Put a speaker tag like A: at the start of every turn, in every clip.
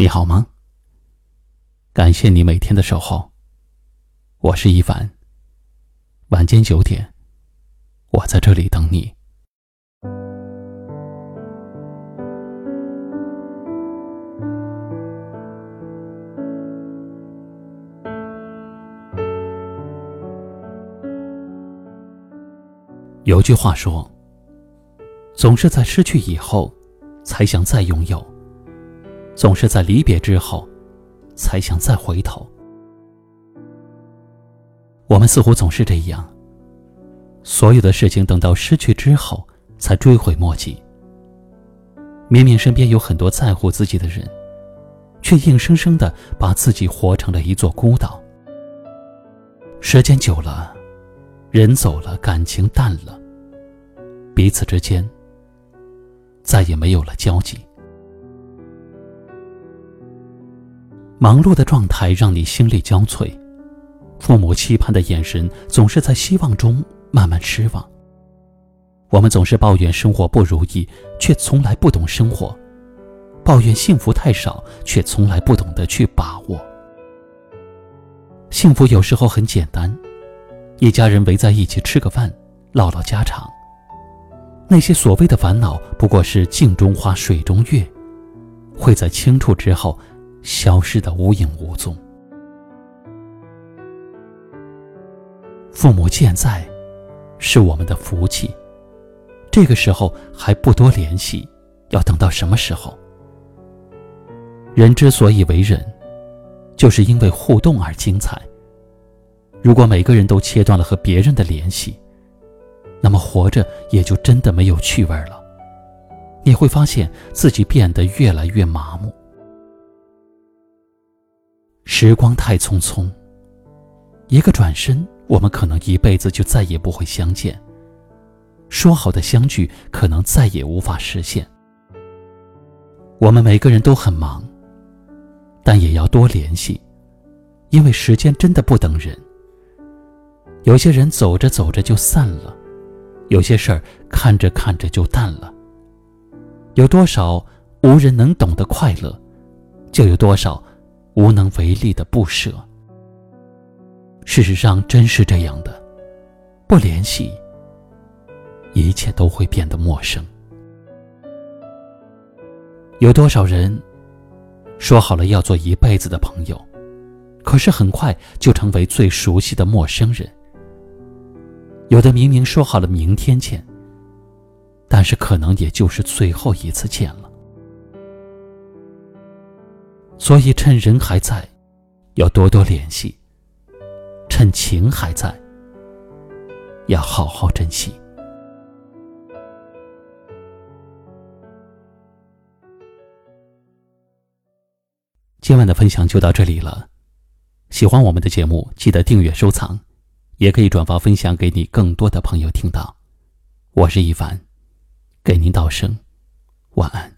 A: 你好吗？感谢你每天的守候。我是一凡。晚间九点，我在这里等你。有句话说：“总是在失去以后，才想再拥有。”总是在离别之后，才想再回头。我们似乎总是这样，所有的事情等到失去之后，才追悔莫及。明明身边有很多在乎自己的人，却硬生生的把自己活成了一座孤岛。时间久了，人走了，感情淡了，彼此之间再也没有了交集。忙碌的状态让你心力交瘁，父母期盼的眼神总是在希望中慢慢失望。我们总是抱怨生活不如意，却从来不懂生活；抱怨幸福太少，却从来不懂得去把握。幸福有时候很简单，一家人围在一起吃个饭，唠唠家常。那些所谓的烦恼，不过是镜中花，水中月，会在清楚之后。消失的无影无踪。父母健在，是我们的福气。这个时候还不多联系，要等到什么时候？人之所以为人，就是因为互动而精彩。如果每个人都切断了和别人的联系，那么活着也就真的没有趣味了。你会发现自己变得越来越麻木。时光太匆匆，一个转身，我们可能一辈子就再也不会相见。说好的相聚，可能再也无法实现。我们每个人都很忙，但也要多联系，因为时间真的不等人。有些人走着走着就散了，有些事儿看着看着就淡了。有多少无人能懂的快乐，就有多少。无能为力的不舍。事实上，真是这样的，不联系，一切都会变得陌生。有多少人说好了要做一辈子的朋友，可是很快就成为最熟悉的陌生人。有的明明说好了明天见，但是可能也就是最后一次见了。所以，趁人还在，要多多联系；趁情还在，要好好珍惜。今晚的分享就到这里了。喜欢我们的节目，记得订阅收藏，也可以转发分享给你更多的朋友听到。我是一凡，给您道声晚安。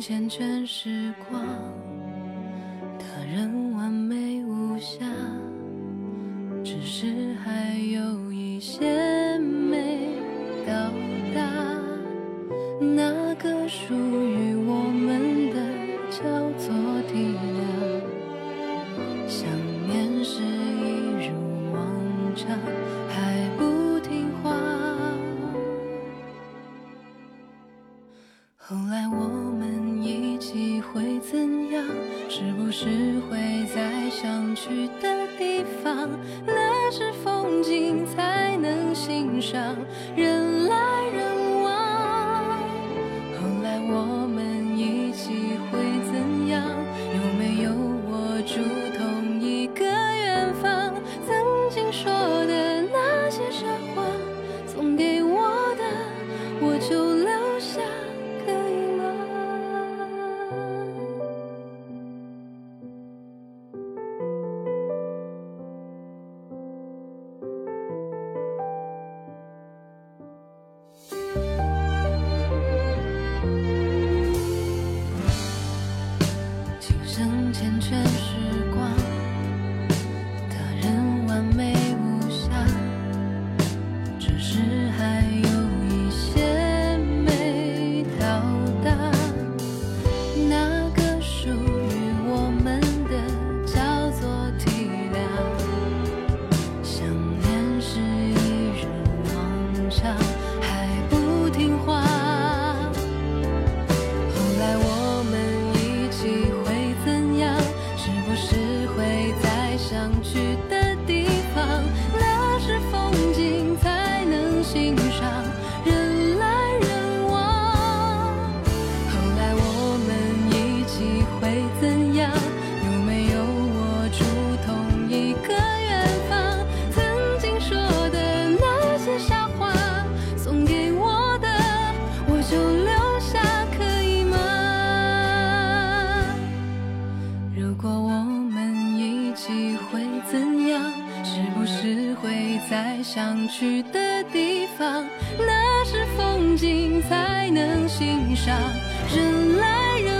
B: 缱绻时光，他人完美无瑕，只是还有一些没到达。那个属于我们的叫做体谅，想念是一如往常，还不听话。后来我。们。是会在想去的地方？那是风景才能欣赏，人来人往。后来我们一起会怎样？有没有握住同一个远方？曾经说的那些傻话，送给我的，我就留下，心。想去的地方？那是风景才能欣赏，人来人。